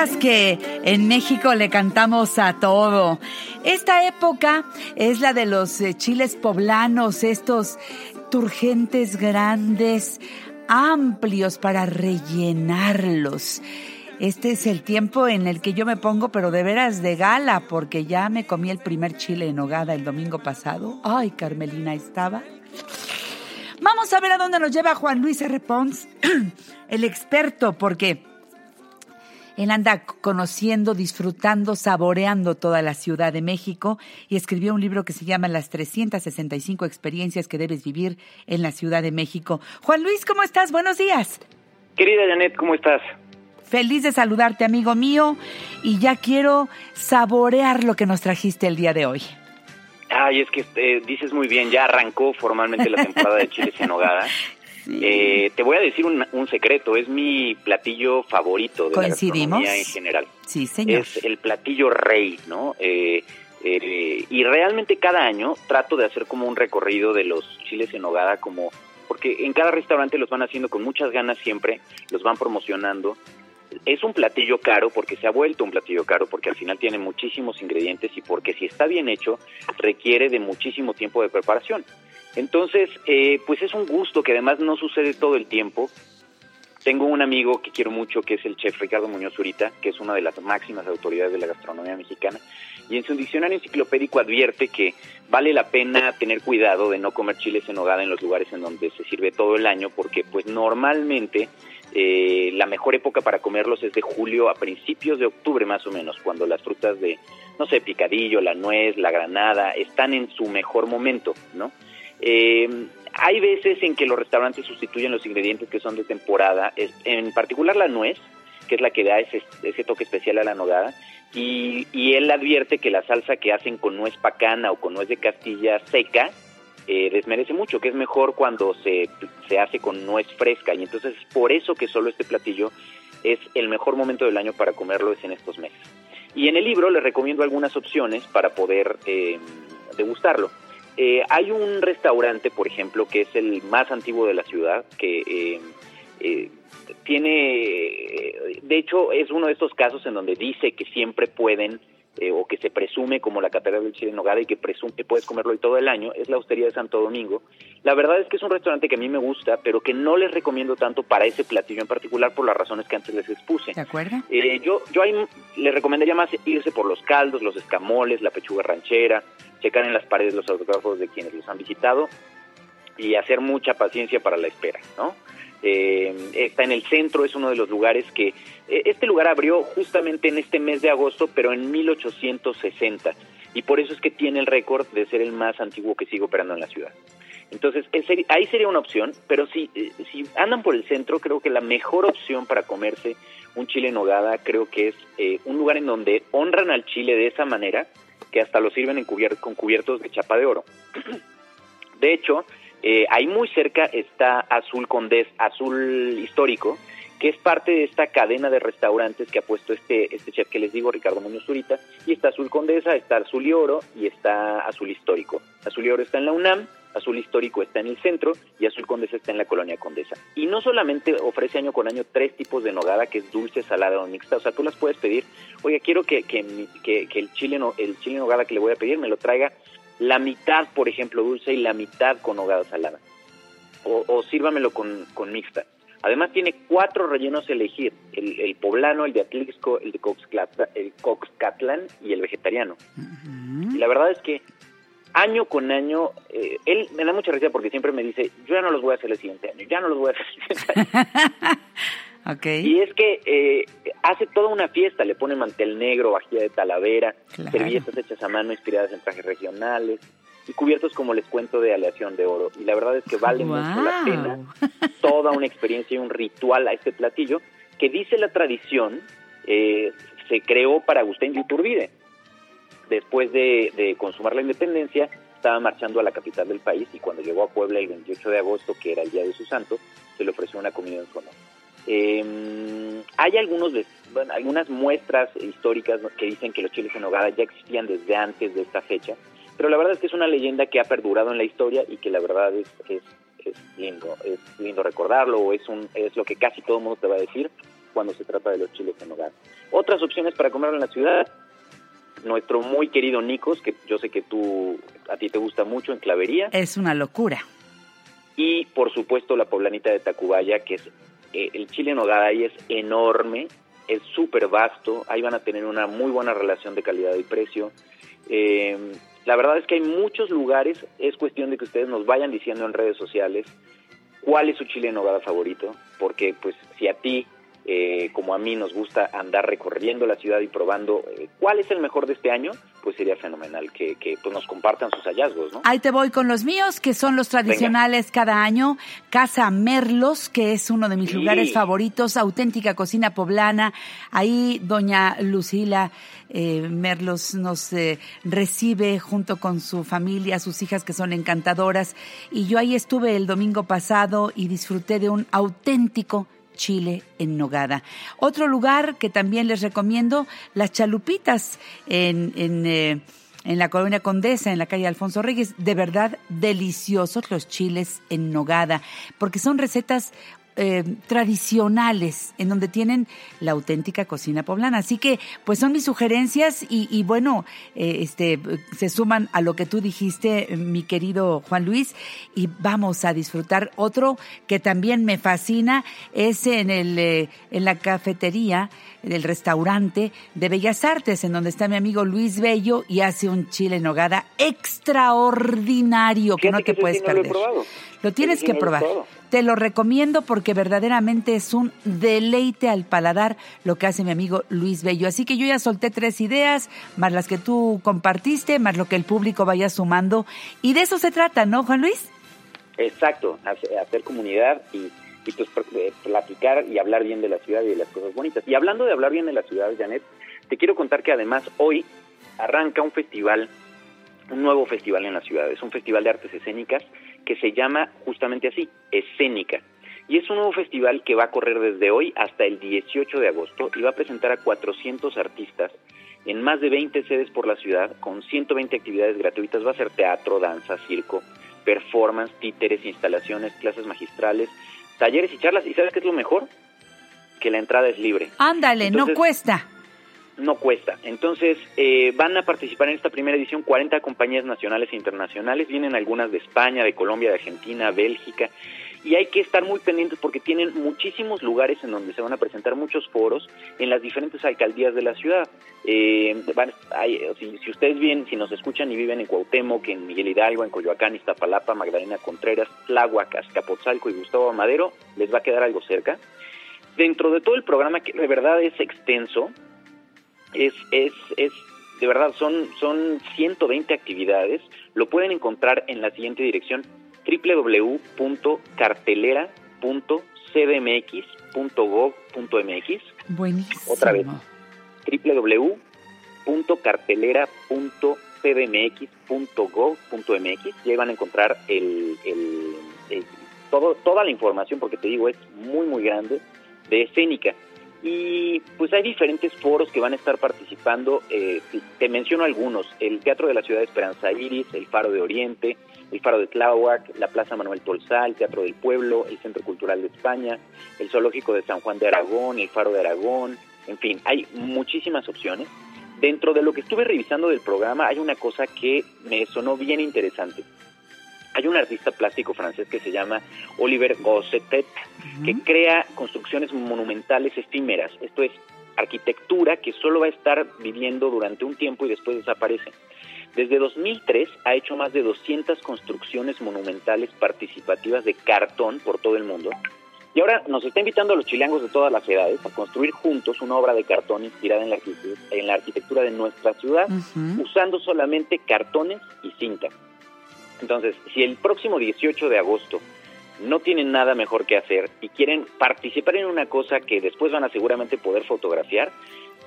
Que en México le cantamos a todo. Esta época es la de los eh, chiles poblanos, estos turgentes grandes, amplios para rellenarlos. Este es el tiempo en el que yo me pongo, pero de veras de gala, porque ya me comí el primer chile en hogada el domingo pasado. Ay, Carmelina estaba. Vamos a ver a dónde nos lleva Juan Luis R. Pons, el experto, porque él anda conociendo, disfrutando, saboreando toda la Ciudad de México y escribió un libro que se llama Las 365 experiencias que debes vivir en la Ciudad de México. Juan Luis, ¿cómo estás? Buenos días. Querida Janet, ¿cómo estás? Feliz de saludarte, amigo mío, y ya quiero saborear lo que nos trajiste el día de hoy. Ay, es que eh, dices muy bien, ya arrancó formalmente la temporada de chiles en Eh, te voy a decir un, secreto, es mi platillo favorito de la gastronomía en general. Sí, señor. Es el platillo rey, ¿no? Eh, eh, y realmente cada año trato de hacer como un recorrido de los chiles en nogada, como porque en cada restaurante los van haciendo con muchas ganas siempre, los van promocionando. Es un platillo caro porque se ha vuelto un platillo caro porque al final tiene muchísimos ingredientes y porque si está bien hecho requiere de muchísimo tiempo de preparación. Entonces, eh, pues es un gusto que además no sucede todo el tiempo. Tengo un amigo que quiero mucho, que es el chef Ricardo Muñoz Zurita, que es una de las máximas autoridades de la gastronomía mexicana, y en su diccionario enciclopédico advierte que vale la pena tener cuidado de no comer chiles en hogada en los lugares en donde se sirve todo el año, porque pues normalmente eh, la mejor época para comerlos es de julio a principios de octubre más o menos, cuando las frutas de, no sé, picadillo, la nuez, la granada, están en su mejor momento, ¿no? Eh, hay veces en que los restaurantes sustituyen los ingredientes que son de temporada, en particular la nuez, que es la que da ese, toque especial a la nogada, y, él advierte que la salsa que hacen con nuez pacana o con nuez de Castilla seca eh, desmerece mucho, que es mejor cuando se, se hace con nuez fresca, y entonces es por eso que solo este platillo es el mejor momento del año para comerlo es en estos meses. Y en el libro le recomiendo algunas opciones para poder eh, degustarlo. Eh, hay un restaurante, por ejemplo, que es el más antiguo de la ciudad, que eh, eh, tiene, de hecho, es uno de estos casos en donde dice que siempre pueden o que se presume como la Catedral del Chile en Nogada y que presume que puedes comerlo todo el año, es la Hostería de Santo Domingo. La verdad es que es un restaurante que a mí me gusta, pero que no les recomiendo tanto para ese platillo en particular por las razones que antes les expuse. ¿De acuerdo? yo yo ahí les recomendaría más irse por los caldos, los escamoles, la pechuga ranchera, checar en las paredes los autógrafos de quienes los han visitado y hacer mucha paciencia para la espera, ¿no? Eh, está en el centro, es uno de los lugares que... Eh, este lugar abrió justamente en este mes de agosto, pero en 1860, y por eso es que tiene el récord de ser el más antiguo que sigue operando en la ciudad. Entonces, ahí sería una opción, pero si, eh, si andan por el centro, creo que la mejor opción para comerse un chile en nogada, creo que es un lugar en donde honran al chile de esa manera, que hasta lo sirven en con cubiertos de chapa de oro. de hecho, eh, ahí muy cerca está Azul Condés, Azul Histórico, que es parte de esta cadena de restaurantes que ha puesto este, este chef que les digo, Ricardo Muñoz Zurita, y está Azul Condesa, está Azul y Oro y está Azul Histórico. Azul y Oro está en la UNAM, Azul Histórico está en el centro y Azul Condesa está en la colonia Condesa. Y no solamente ofrece año con año tres tipos de nogada, que es dulce, salada o mixta, o sea, tú las puedes pedir, oye, quiero que, que, el, chile no, el chile nogada que le voy a pedir me lo traiga la mitad, por ejemplo, dulce y la mitad con nogada salada. O, o sírvamelo con, con mixta. Además tiene cuatro rellenos a elegir, el, poblano, el de Atlixco, el de Coxcatlan, el Coxcatlán y el vegetariano. Y la verdad es que año con año, eh, él me da mucha risa porque siempre me dice, yo ya no los voy a hacer el siguiente año, ya no los voy a hacer el siguiente año. okay. Y es que eh, hace toda una fiesta, le pone mantel negro, vajilla de talavera, servilletas hechas a mano inspiradas en trajes regionales y cubiertos como les cuento de aleación de oro. Y la verdad es que vale mucho la pena toda una experiencia y un ritual a este platillo que dice la tradición eh, se creó para Agustín de Iturbide después de, consumar la independencia, estaba marchando a la capital del país y cuando llegó a Puebla el 28 de agosto, que era el día de su santo, se le ofreció una comida en su honor. Em, hay algunos algunas muestras históricas que dicen que los chiles en nogada ya existían desde antes de esta fecha, pero la verdad es que es una leyenda que ha perdurado en la historia y que la verdad es, es, lindo, es lindo recordarlo, es, un, es lo que casi todo el mundo te va a decir, cuando se trata de los chiles en nogada. Otras opciones para comerlo en la ciudad, nuestro muy querido Nicos, que yo sé que tú a ti te gusta mucho en Clavería. Es una locura. Y por supuesto la poblanita de Tacubaya, que es eh, el chile en nogada es enorme, es súper vasto, ahí van a tener una muy buena relación de calidad y precio. Eh, la verdad es que hay muchos lugares, es cuestión de que ustedes nos vayan diciendo en redes sociales cuál es su chile en nogada favorito, porque pues si a ti eh, como a mí nos gusta andar recorriendo la ciudad y probando eh, cuál es el mejor de este año, pues sería fenomenal que, pues nos compartan sus hallazgos, ¿no? Ahí te voy con los míos, que son los tradicionales cada año. Casa Merlos, que es uno de mis lugares favoritos, auténtica cocina poblana. Ahí doña Lucila eh, Merlos nos recibe junto con su familia, sus hijas que son encantadoras. Y yo ahí estuve el domingo pasado y disfruté de un auténtico chile en nogada. Otro lugar que también les recomiendo, las chalupitas en, en, eh, en la colonia Condesa, en la calle Alfonso Reyes. De verdad, deliciosos los chiles en nogada, porque son recetas eh, tradicionales, en donde tienen la auténtica cocina poblana. Así que, pues son mis sugerencias y, bueno, eh, este, se suman a lo que tú dijiste, mi querido Juan Luis, y vamos a disfrutar otro que también me fascina, es en, el, eh, en la cafetería del restaurante de Bellas Artes, en donde está mi amigo Luis Bello y hace un chile en nogada extraordinario que no te puedes perder. Lo, tienes que probar. Te lo recomiendo porque verdaderamente es un deleite al paladar lo que hace mi amigo Luis Bello. Así que yo ya solté tres ideas, más las que tú compartiste, más lo que el público vaya sumando. Y de eso se trata, ¿no, Juan Luis? Exacto, hacer comunidad y, pues eh, platicar y hablar bien de la ciudad y de las cosas bonitas. Y hablando de hablar bien de la ciudad, Janet, te quiero contar que además hoy arranca un festival, un nuevo festival en la ciudad. Es un festival de artes escénicas que se llama justamente así, Escénica. Y es un nuevo festival que va a correr desde hoy hasta el 18 de agosto y va a presentar a 400 artistas en más de 20 sedes por la ciudad con 120 actividades gratuitas. Va a ser teatro, danza, circo, performance, títeres, instalaciones, clases magistrales, talleres y charlas. ¿Y sabes qué es lo mejor? Que la entrada es libre. Ándale, no cuesta no cuesta. Entonces, eh, van a participar en esta primera edición 40 compañías nacionales e internacionales, vienen algunas de España, de Colombia, de Argentina, Bélgica, y hay que estar muy pendientes porque tienen muchísimos lugares en donde se van a presentar muchos foros en las diferentes alcaldías de la ciudad. Eh, si, ustedes vienen, si nos escuchan y viven en Cuauhtémoc, en Miguel Hidalgo, en Coyoacán, Iztapalapa, Magdalena Contreras, Tláhuac, Azcapotzalco y Gustavo Madero, les va a quedar algo cerca. Dentro de todo el programa, que de verdad es extenso, es, es, es de verdad, son, son 120 actividades. Lo pueden encontrar en la siguiente dirección www.cartelera.cdmx.gov.mx. Buenísimo. Otra vez, www.cartelera.cdmx.gov.mx. Y ahí van a encontrar el, el, todo, toda la información, porque te digo, es muy, muy grande, de escénica. Y pues hay diferentes foros que van a estar participando, eh, te menciono algunos, el Teatro de la Ciudad de Esperanza Iris, el Faro de Oriente, el Faro de Tláhuac, la Plaza Manuel Tolsá, el Teatro del Pueblo, el Centro Cultural de España, el Zoológico de San Juan de Aragón, el Faro de Aragón, en fin, hay muchísimas opciones. Dentro de lo que estuve revisando del programa hay una cosa que me sonó bien interesante. Hay un artista plástico francés que se llama Oliver Gossetet, que crea construcciones monumentales efímeras. Esto es arquitectura que solo va a estar viviendo durante un tiempo y después desaparece. Desde 2003 ha hecho más de 200 construcciones monumentales participativas de cartón por todo el mundo. Y ahora nos está invitando a los chilangos de todas las edades a construir juntos una obra de cartón inspirada en la, en la arquitectura de nuestra ciudad, usando solamente cartones y cinta. Entonces, si el próximo 18 de agosto no tienen nada mejor que hacer y quieren participar en una cosa que después van a seguramente poder fotografiar,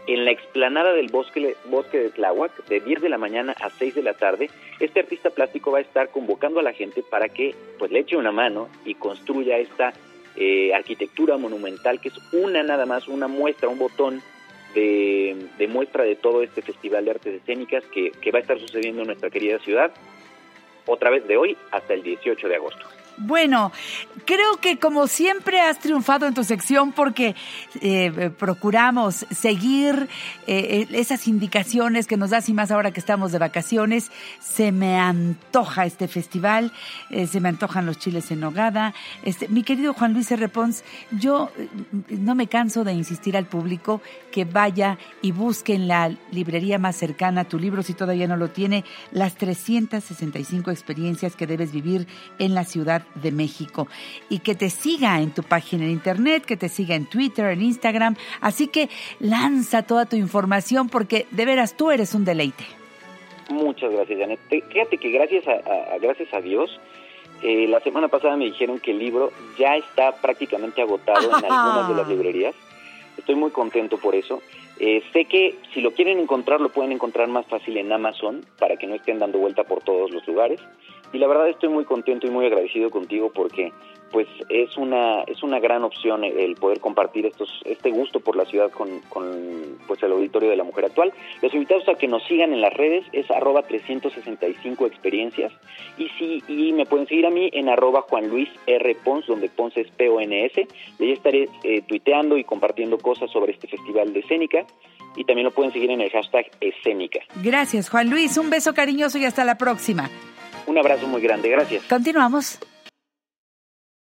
en la explanada del bosque, bosque de Tláhuac, de 10 de la mañana a 6 de la tarde, este artista plástico va a estar convocando a la gente para que pues le eche una mano y construya esta eh, arquitectura monumental que es una nada más, una muestra, un botón de, muestra de todo este Festival de Artes Escénicas que, que va a estar sucediendo en nuestra querida ciudad otra vez de hoy hasta el 18 de agosto. Bueno, creo que como siempre has triunfado en tu sección porque eh, procuramos seguir eh, esas indicaciones que nos das y más ahora que estamos de vacaciones. Se me antoja este festival, eh, se me antojan los chiles en nogada. Este, mi querido Juan Luis R. Pons, yo no me canso de insistir al público que vaya y busque en la librería más cercana tu libro, si todavía no lo tiene, las 365 experiencias que debes vivir en la ciudad de México y que te siga en tu página en internet, que te siga en Twitter, en Instagram. Así que lanza toda tu información porque de veras tú eres un deleite. Muchas gracias, Janet. Fíjate que gracias a, gracias a Dios, eh, la semana pasada me dijeron que el libro ya está prácticamente agotado en algunas de las librerías. Estoy muy contento por eso. Eh, sé que si lo quieren encontrar, lo pueden encontrar más fácil en Amazon para que no estén dando vuelta por todos los lugares y la verdad estoy muy contento y muy agradecido contigo porque pues es una es una gran opción el poder compartir estos este gusto por la ciudad con, con pues el auditorio de la mujer actual. Los invitados a que nos sigan en las redes es arroba 365 experiencias. Y sí y me pueden seguir a mí en arroba Juan Luis R. Pons donde Pons es P O N S. Y ahí estaré eh, tuiteando y compartiendo cosas sobre este festival de escénica. Y también lo pueden seguir en el hashtag escénica. Gracias Juan Luis. Un beso cariñoso y hasta la próxima un abrazo muy grande, gracias. Continuamos.